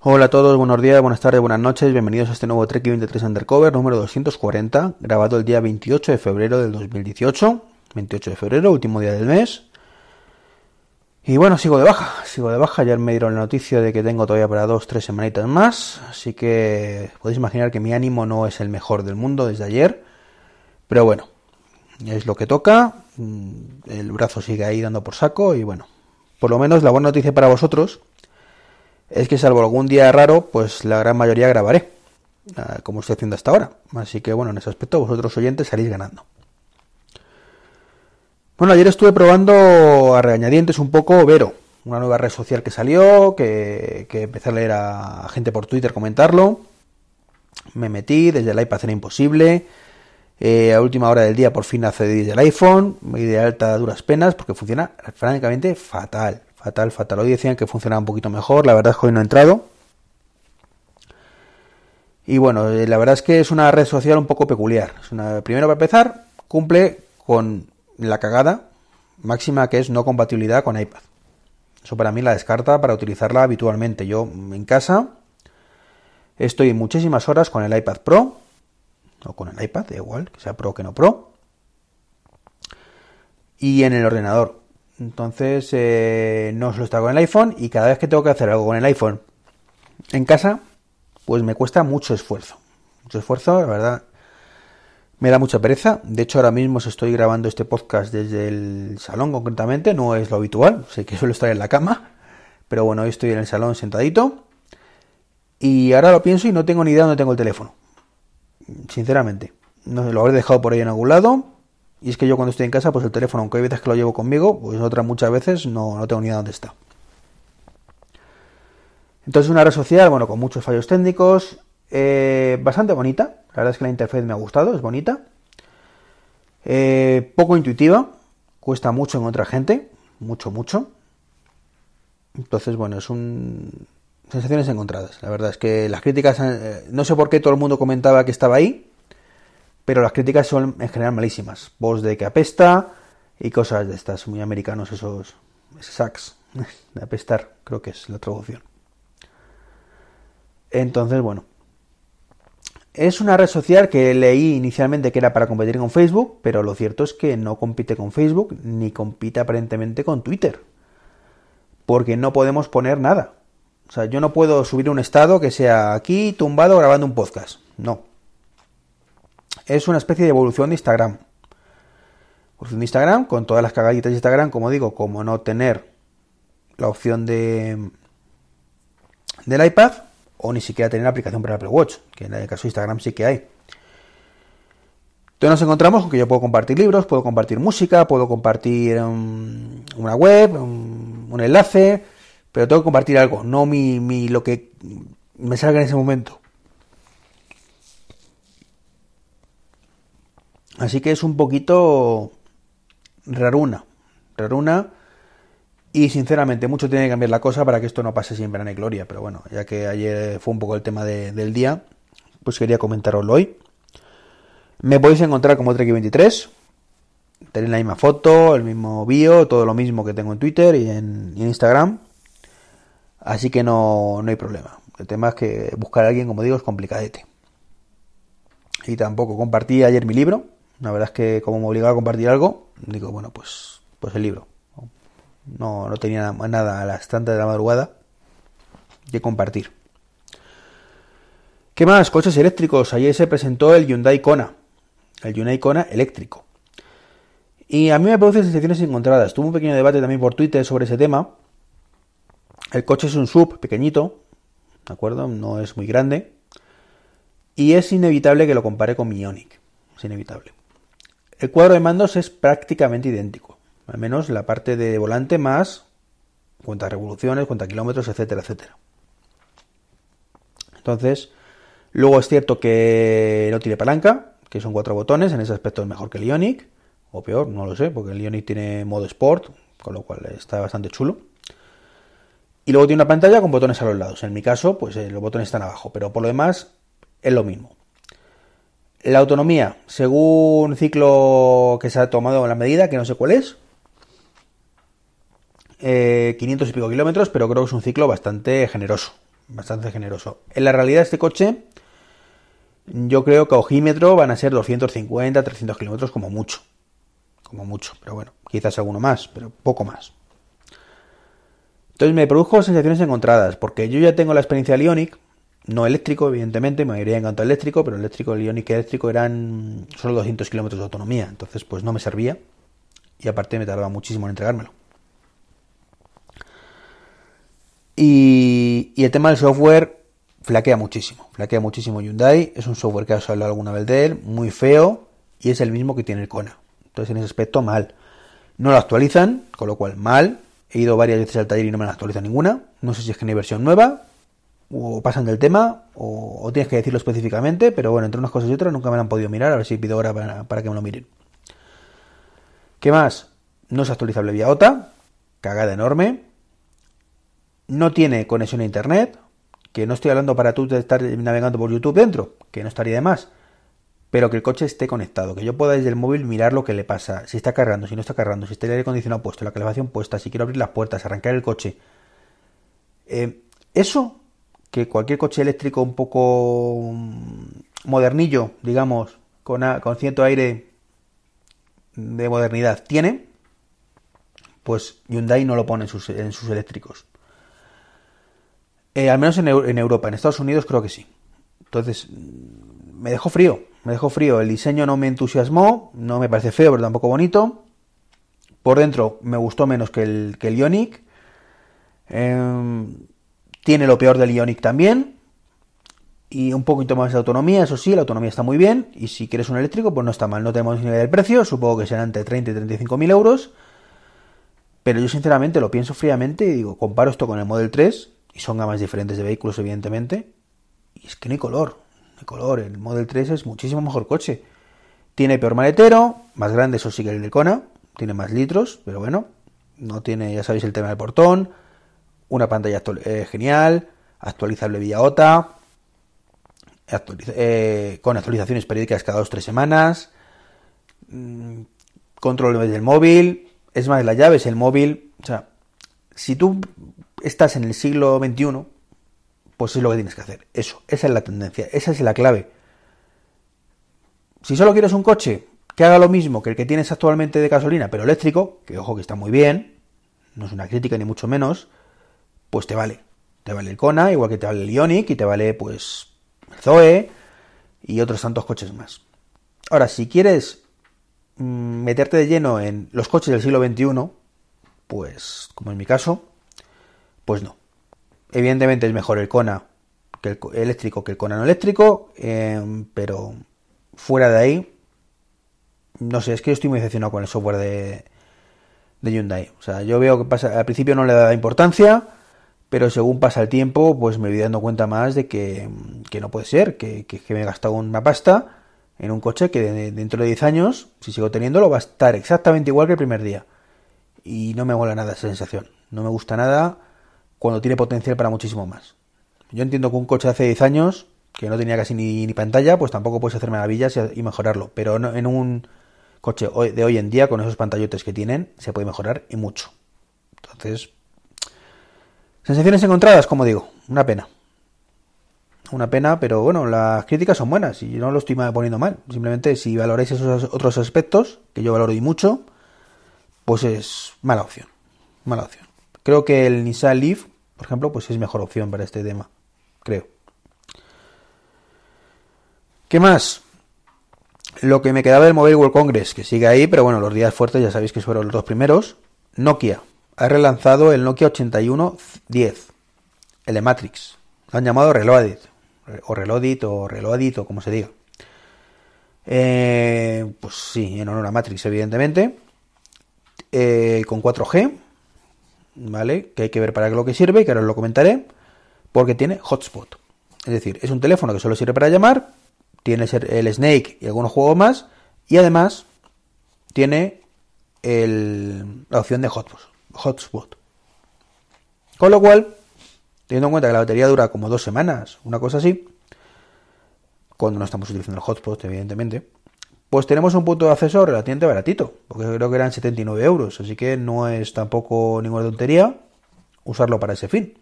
Hola a todos, buenos días, buenas tardes, buenas noches, bienvenidos a este nuevo Trek 23 Undercover número 240, grabado el día 28 de febrero del 2018, 28 de febrero, último día del mes. Y bueno, sigo de baja, sigo de baja, ayer me dieron la noticia de que tengo todavía para dos, tres semanitas más, así que podéis imaginar que mi ánimo no es el mejor del mundo desde ayer, pero bueno, es lo que toca, mm, el brazo sigue ahí dando por saco y bueno, por lo menos la buena noticia para vosotros es que salvo algún día raro, pues la gran mayoría grabaré, ah, como estoy haciendo hasta ahora. Así que bueno, en ese aspecto vosotros oyentes salís ganando. Bueno, ayer estuve probando a regañadientes un poco Vero, una nueva red social que salió, que, que empecé a leer a gente por Twitter comentarlo. Me metí, desde el iPad era imposible. Eh, a última hora del día por fin accedí desde el iPhone, me di de alta duras penas porque funciona francamente fatal. Fatal, fatal. Hoy decían que funcionaba un poquito mejor, la verdad es que hoy no he entrado. Y bueno, eh, la verdad es que es una red social un poco peculiar. Primero para empezar, cumple con la cagada máxima que es no compatibilidad con iPad. Eso para mí la descarta para utilizarla habitualmente. Yo en casa estoy muchísimas horas con el iPad Pro, o con el iPad, da igual, que sea Pro que no Pro, y en el ordenador. Entonces eh, no solo está con el iPhone y cada vez que tengo que hacer algo con el iPhone en casa, pues me cuesta mucho esfuerzo. Mucho esfuerzo, la verdad. Me da mucha pereza. De hecho, ahora mismo estoy grabando este podcast desde el salón concretamente. No es lo habitual. Sé que suelo estar en la cama. Pero bueno, hoy estoy en el salón sentadito. Y ahora lo pienso y no tengo ni idea dónde tengo el teléfono. Sinceramente. No lo habré dejado por ahí en algún lado. Y es que yo cuando estoy en casa, pues el teléfono, aunque hay veces que lo llevo conmigo, pues otras muchas veces no, no tengo ni idea dónde está. Entonces una red social, bueno, con muchos fallos técnicos, eh, bastante bonita. La verdad es que la interfaz me ha gustado, es bonita. Eh, poco intuitiva, cuesta mucho en otra gente, mucho, mucho. Entonces, bueno, es un... Sensaciones encontradas. La verdad es que las críticas, eh, no sé por qué todo el mundo comentaba que estaba ahí, pero las críticas son en general malísimas. Voz de que apesta y cosas de estas, muy americanos esos, sax, de apestar, creo que es la traducción. Entonces, bueno. Es una red social que leí inicialmente que era para competir con Facebook, pero lo cierto es que no compite con Facebook ni compite aparentemente con Twitter. Porque no podemos poner nada. O sea, yo no puedo subir un estado que sea aquí tumbado grabando un podcast. No es una especie de evolución de Instagram. Evolución de Instagram con todas las cagaditas de Instagram, como digo, como no tener la opción de del iPad o ni siquiera tener aplicación para Apple Watch, que en el caso de Instagram sí que hay. Entonces nos encontramos con que yo puedo compartir libros, puedo compartir música, puedo compartir um, una web, un, un, enlace, pero tengo que compartir algo, no mi, mi lo que me salga en ese momento. Así que es un poquito raruna, raruna. Y sinceramente, mucho tiene que cambiar la cosa para que esto no pase siempre en gloria. Pero bueno, ya que ayer fue un poco el tema de, del día, pues quería comentaroslo hoy. Me podéis encontrar como Trek23. Tenéis la misma foto, el mismo bio, todo lo mismo que tengo en Twitter y en, y en Instagram. Así que no, no hay problema. El tema es que buscar a alguien, como digo, es complicadete. Y tampoco compartí ayer mi libro, la verdad es que como me obligaba a compartir algo, digo, bueno, pues, pues el libro. No, no tenía nada a las tantas de la madrugada que compartir. ¿Qué más? Coches eléctricos. Ayer se presentó el Hyundai Kona. El Hyundai Kona eléctrico. Y a mí me produce sensaciones encontradas. Tuve un pequeño debate también por Twitter sobre ese tema. El coche es un sub pequeñito, ¿de acuerdo? No es muy grande. Y es inevitable que lo compare con mi. Es inevitable. El cuadro de mandos es prácticamente idéntico, al menos la parte de volante más cuenta revoluciones, cuenta kilómetros, etcétera, etcétera. Entonces, luego es cierto que no tiene palanca, que son cuatro botones, en ese aspecto es mejor que el Ionic, o peor, no lo sé, porque el Ionic tiene modo Sport, con lo cual está bastante chulo. Y luego tiene una pantalla con botones a los lados. En mi caso, pues eh, los botones están abajo, pero por lo demás es lo mismo. La autonomía, según ciclo que se ha tomado en la medida, que no sé cuál es, 500 eh, y pico kilómetros, pero creo que es un ciclo bastante generoso. bastante generoso. En la realidad este coche, yo creo que a ojímetro van a ser 250, 300 kilómetros como mucho. Como mucho, pero bueno, quizás alguno más, pero poco más. Entonces me produjo sensaciones encontradas, porque yo ya tengo la experiencia del Ionic, no eléctrico, evidentemente, me iría encantado eléctrico, pero el eléctrico, el Ionic eléctrico eran solo 200 kilómetros de autonomía, entonces pues no me servía y aparte me tardaba muchísimo en entregármelo. Y, el tema del software flaquea muchísimo, flaquea muchísimo Hyundai, es un software que has hablado alguna vez de él, muy feo y es el mismo que tiene el Kona. Entonces en ese aspecto mal. No lo actualizan, con lo cual mal. He ido varias veces al taller y no me lo actualizan ninguna. No sé si es que no hay versión nueva, o pasan del tema, o, tienes que decirlo específicamente, pero bueno, entre unas cosas y otras nunca me lo han podido mirar, a ver si pido ahora para, que me lo miren. ¿Qué más? No es actualizable vía OTA, cagada enorme. No tiene conexión a internet, que no estoy hablando para tú de estar navegando por YouTube dentro, que no estaría de más, pero que el coche esté conectado, que yo pueda desde el móvil mirar lo que le pasa, si está cargando, si no está cargando, si está el aire acondicionado puesto, la calefacción puesta, si quiero abrir las puertas, arrancar el coche. Eh, eso que cualquier coche eléctrico un poco mm, modernillo, digamos, con, con cierto aire de modernidad tiene, pues Hyundai no lo pone en sus, eléctricos. Eh, al menos en, Europa, en Estados Unidos creo que sí. Entonces, mm, me dejó frío, me dejó frío. El diseño no me entusiasmó, no me parece feo, pero tampoco bonito. Por dentro me gustó menos que el, que el Ionic. Em, tiene lo peor del Ionic también. Y un poquito más de autonomía, eso sí, la autonomía está muy bien. Y si quieres un eléctrico, pues no está mal. No tenemos ni idea del precio, supongo que serán entre 30 y 35 mil euros. Pero yo sinceramente lo pienso fríamente y digo, comparo esto con el Model 3, y son gamas diferentes de vehículos, evidentemente. Y es que no hay color, no hay color. El Model 3 es muchísimo mejor coche. Tiene peor maletero, más grande, eso sí que el de Kona, tiene más litros, pero bueno, no tiene, ya sabéis, el tema del portón una pantalla eh, genial, actualizable vía OTA, eh, con actualizaciones periódicas cada dos o tres semanas, mm, control del móvil, es más, la llave es el móvil, o sea, si tú estás en el siglo XXI, pues es lo que tienes que hacer, eso, esa es la tendencia, esa es la clave. Si solo quieres un coche que haga lo mismo que el que tienes actualmente de gasolina, pero eléctrico, que ojo que está muy bien, no es una crítica ni mucho menos, pues te vale. Te vale el Kona, igual que te vale el Ionic y te vale pues el Zoe y otros tantos coches más. Ahora, si quieres mm, meterte de lleno en los coches del siglo XXI, pues como en mi caso, pues no. Evidentemente es mejor el Kona que el eléctrico que el Kona no eléctrico, em, pero fuera de ahí, no sé, es que yo estoy muy decepcionado con el software de, de Hyundai. O sea, yo veo que pasa, al principio no le da importancia, pero según pasa el tiempo, pues me voy dando cuenta más de que, no puede ser, que, me he gastado una pasta en un coche que dentro de 10 años, si sigo teniéndolo, va a estar exactamente igual que el primer día. Y no me mola nada esa sensación. No me gusta nada cuando tiene potencial para muchísimo más. Yo entiendo que un coche de hace 10 años, que no tenía casi ni, pantalla, pues tampoco puedes hacer maravillas y, mejorarlo. Pero en un coche de hoy en día, con esos pantallotes que tienen, se puede mejorar y mucho. Entonces, Sensaciones encontradas, como digo, una pena. Una pena, pero bueno, las críticas son buenas y no lo estoy poniendo mal. Simplemente si valoráis esos otros aspectos, que yo valoro y mucho, pues es mala opción. Mala opción. Creo que el Nissan Leaf, por ejemplo, pues es mejor opción para este tema. Creo. ¿Qué más? Lo que me quedaba del Mobile World Congress, que sigue ahí, pero bueno, los días fuertes ya sabéis que fueron los dos primeros. Nokia, ha relanzado el Nokia 8110, el de Matrix. Lo han llamado Reloaded, o Reloaded, o Reloaded, o como se diga. Eh, pues sí, en honor a Matrix, evidentemente. Eh, con 4G, ¿vale? Que hay que ver para qué lo que sirve, que ahora os lo comentaré. Porque tiene hotspot. Es decir, es un teléfono que solo sirve para llamar. Tiene el Snake y algunos juegos más. Y además tiene la opción de hotspot hotspot. Con lo cual, teniendo en cuenta que la batería dura como dos semanas, una cosa así, cuando no estamos utilizando el hotspot, evidentemente, pues tenemos un punto de acceso relativamente baratito, porque creo que eran 79 euros, así que no es tampoco ninguna tontería usarlo para ese fin.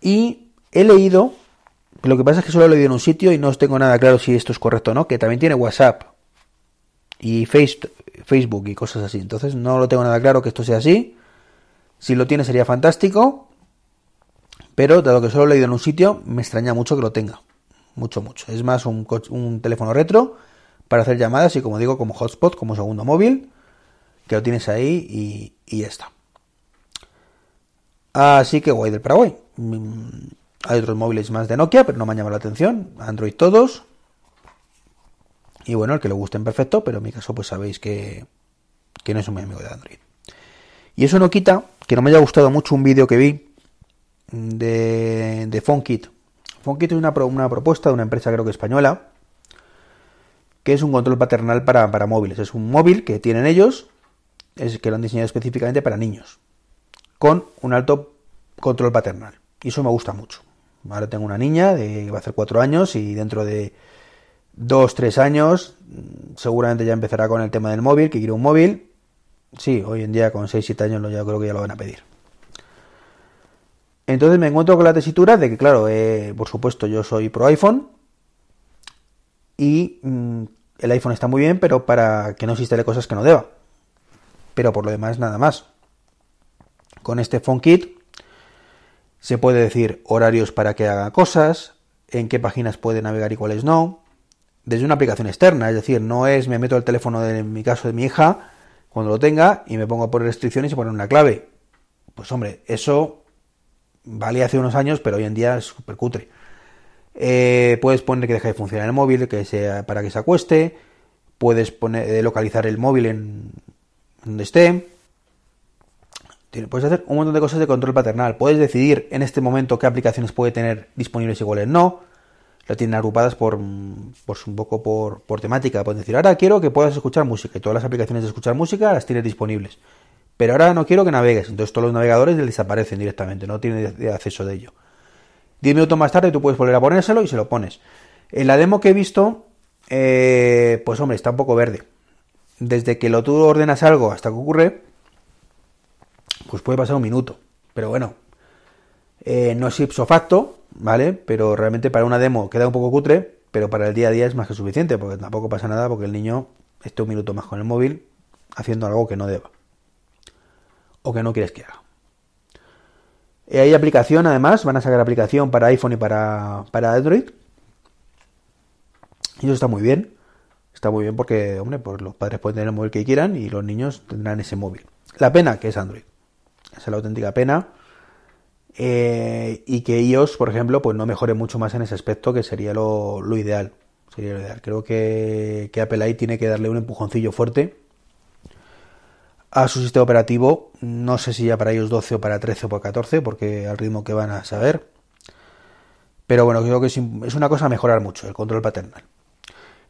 Y he leído, lo que pasa es que solo lo he leído en un sitio y no os tengo nada claro si esto es correcto o no, que también tiene WhatsApp y Facebook y cosas así. Entonces no lo tengo nada claro que esto sea así. Si lo tiene sería fantástico. Pero dado que solo lo he leído en un sitio, me extraña mucho que lo tenga. Mucho, mucho. Es más un, un teléfono retro para hacer llamadas y como digo, como hotspot, como segundo móvil, que lo tienes ahí y, y ya está. Así que guay del Paraguay. Mm, hay otros móviles más de Nokia, pero no me han llamado la atención. Android todos. Y bueno, el que le gusten perfecto, pero en mi caso pues sabéis que, que no es un muy amigo de Android. Y eso no quita que no me haya gustado mucho un vídeo que vi de, de PhoneKit. PhoneKit es una, una propuesta de una empresa creo que española, que es un control paternal para, para móviles. Es un móvil que tienen ellos, es que lo han diseñado específicamente para niños, con un alto control paternal. Y eso me gusta mucho. Ahora tengo una niña de que va a hacer cuatro años y dentro de dos, tres años seguramente ya empezará con el tema del móvil, que quiere un móvil. Sí, hoy en día con 6, 7 años ya creo que ya lo van a pedir. Entonces me encuentro con la tesitura de que, claro, eh, por supuesto yo soy pro iPhone y mm, el iPhone está muy bien, pero para que no se instale cosas que no deba. Pero por lo demás, nada más. Con este PhoneKit se puede decir horarios para que haga cosas, en qué páginas puede navegar y cuáles no, desde una aplicación externa, es decir, no es me meto el teléfono de en mi caso de mi hija cuando lo tenga y me pongo a poner restricciones y poner una clave. Pues hombre, eso valía hace unos años, pero hoy en día es súper cutre. Eh, puedes poner que deje de funcionar el móvil, que sea para que se acueste, puedes poner eh, localizar el móvil en donde esté, puedes hacer un montón de cosas de control paternal. Puedes decidir en este momento qué aplicaciones puede tener disponibles y cuáles no. Lo tienen agrupadas por, pues un poco por, por temática. Puedes decir, ahora quiero que puedas escuchar música y todas las aplicaciones de escuchar música las tienes disponibles. Pero ahora no quiero que navegues. Entonces todos los navegadores desaparecen directamente, no tienes acceso de ello. Diez minutos más tarde tú puedes volver a ponérselo y se lo pones. En la demo que he visto, eh, pues hombre, está un poco verde. Desde que lo tú ordenas algo hasta que ocurre, pues puede pasar un minuto. Pero bueno, eh, no es ipso facto, ¿vale? Pero realmente para una demo queda un poco cutre, pero para el día a día es más que suficiente, porque tampoco pasa nada porque el niño esté un minuto más con el móvil haciendo algo que no deba. O que no quieres que haga. Hay aplicación, además, van a sacar aplicación para iPhone y para, para Android. Y eso está muy bien. Está muy bien porque, hombre, pues los padres pueden tener el móvil que quieran y los niños tendrán ese móvil. La pena que es Android es la auténtica pena. Eh, y que iOS, por ejemplo, pues no mejore mucho más en ese aspecto, que sería lo, ideal. Sería lo ideal. Creo que, que, Apple ahí tiene que darle un empujoncillo fuerte a su sistema operativo. No sé si ya para iOS 12 o para 13 o para 14, porque al ritmo que van a saber. Pero bueno, creo que es, una cosa a mejorar mucho, el control paternal.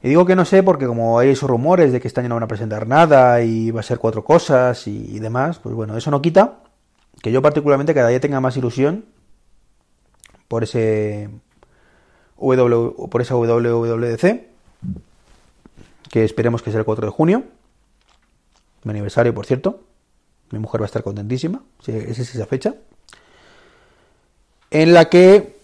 Y digo que no sé porque como hay esos rumores de que este año no van a presentar nada y va a ser cuatro cosas y demás, pues bueno, eso no quita que yo particularmente cada día tenga más ilusión por ese w, por esa WWDC que esperemos que sea el 4 de junio. Mi aniversario por cierto. Mi mujer va a estar contentísima si es esa fecha. En la que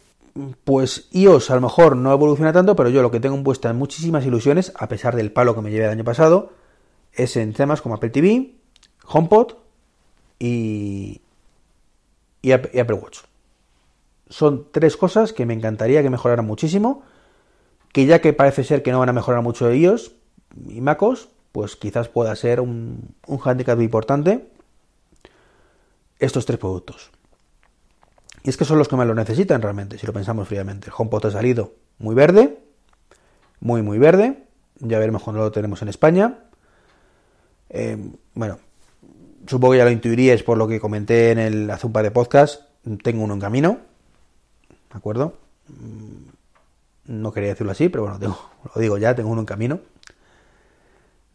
pues iOS a lo mejor no evoluciona tanto pero yo lo que tengo puesta en muchísimas ilusiones a pesar del palo que me llevé el año pasado es en temas como Apple TV HomePod y, y Apple Watch. Son tres cosas que me encantaría que mejoraran muchísimo, que ya que parece ser que no van a mejorar mucho ellos y MacOS, pues quizás pueda ser un, un handicap importante estos tres productos. Y es que son los que más lo necesitan realmente, si lo pensamos fríamente. El HomePod ha salido muy verde, muy muy verde. Ya veremos cuando lo tenemos en España. Eh, bueno, supongo que ya lo intuiríais por lo que comenté en el par de podcast. Tengo uno en camino. ¿De acuerdo? Mm, no quería decirlo así, pero bueno, lo digo ya, tengo uno en camino.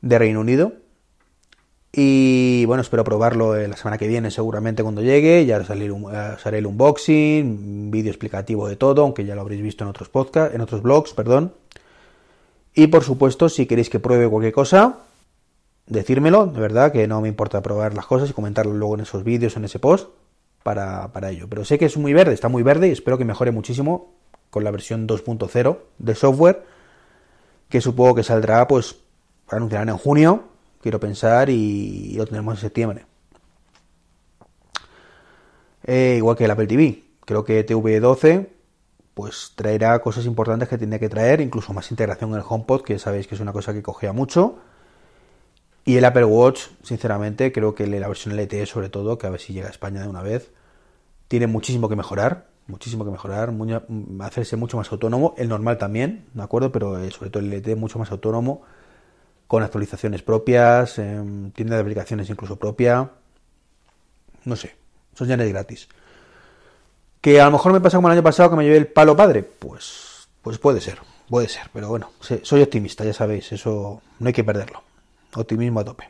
De Reino Unido. Y bueno, espero probarlo la semana que viene, seguramente cuando llegue. Ya haré el unboxing, un vídeo explicativo de todo, aunque ya lo habréis visto en otros podcasts, en otros blogs, perdón. Y por supuesto, si queréis que pruebe cualquier cosa, decírmelo, de verdad, que no me importa probar las cosas y comentarlo luego en esos vídeos, en ese post. para, ello. Pero sé que es muy verde, está muy verde y espero que mejore muchísimo con la versión 2.0 de software, que supongo que saldrá, pues, anunciarán en junio, quiero pensar, y lo tenemos en septiembre. Eh, igual que el Apple TV. Creo que TV12 pues traerá cosas importantes que tiene que traer, incluso más integración en el HomePod, que sabéis que es una cosa que cogea mucho. Y el Apple Watch, sinceramente, creo que la versión LTE sobre todo, que a ver si llega a España de una vez, tiene muchísimo que mejorar, muchísimo que mejorar, hacerse mucho más autónomo, el normal también, ¿de acuerdo? Pero eh, sobre todo el LTE mucho más autónomo, con actualizaciones propias, em, tiene de aplicaciones incluso propia, no sé, son ya gratis. Que a lo mejor me pasa como el año pasado que me llevé el palo padre. Pues, pues puede ser, puede ser. Pero bueno, soy optimista, ya sabéis, eso no hay que perderlo. Optimismo a tope.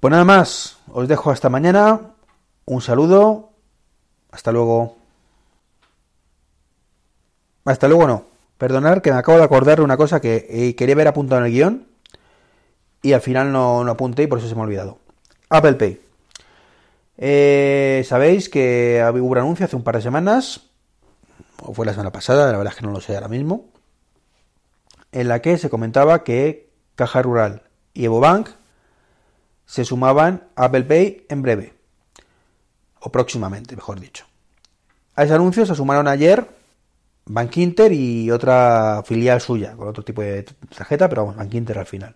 Pues nada más, os dejo hasta mañana. Un saludo. Hasta luego. Hasta luego no. Perdonad que me acabo de acordar de una cosa que eh, quería ver apuntado en el guion y al final no, no apunté y por eso se me ha olvidado. Apple Pay. Eh, Sabéis que hubo un anuncio hace un par de semanas, o fue la semana pasada, la verdad es que no lo sé ahora mismo, en la que se comentaba que Caja Rural y EvoBank se sumaban a Apple Pay en breve, o próximamente, mejor dicho. A ese anuncio se sumaron ayer Bank Inter y otra filial suya, con otro tipo de tarjeta, pero vamos, Bank Inter al final.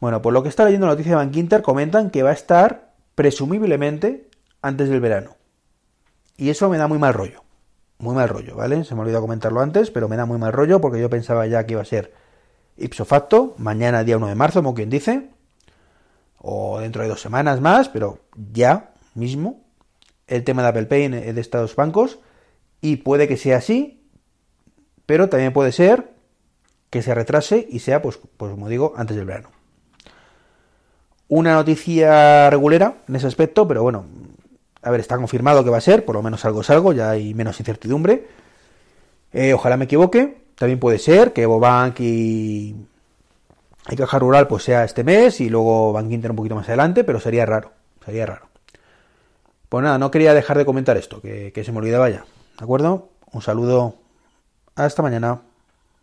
Bueno, por lo que está leyendo la noticia de Bank comentan que va a estar presumiblemente antes del verano. Y eso me da muy mal rollo. Muy mal rollo, ¿vale? Se me olvidó comentarlo antes, pero me da muy mal rollo porque yo pensaba ya que iba a ser ipso facto, mañana día 1 de marzo, como quien dice, o dentro de dos semanas más, pero ya mismo, el tema de Apple Pay de estos bancos, y puede que sea así, pero también puede ser que se retrase y sea, pues, pues como digo, antes del verano una noticia regulera en ese aspecto, pero bueno, a ver, está confirmado que va a ser, por lo menos algo es algo, ya hay menos incertidumbre. Eh, ojalá me equivoque, también puede ser que Bobank y, y Caja Rural pues sea este mes y luego Bank Inter un poquito más adelante, pero sería raro, sería raro. Pues nada, no quería dejar de comentar esto, que, que se me olvidaba ya, ¿de acuerdo? Un saludo, hasta mañana.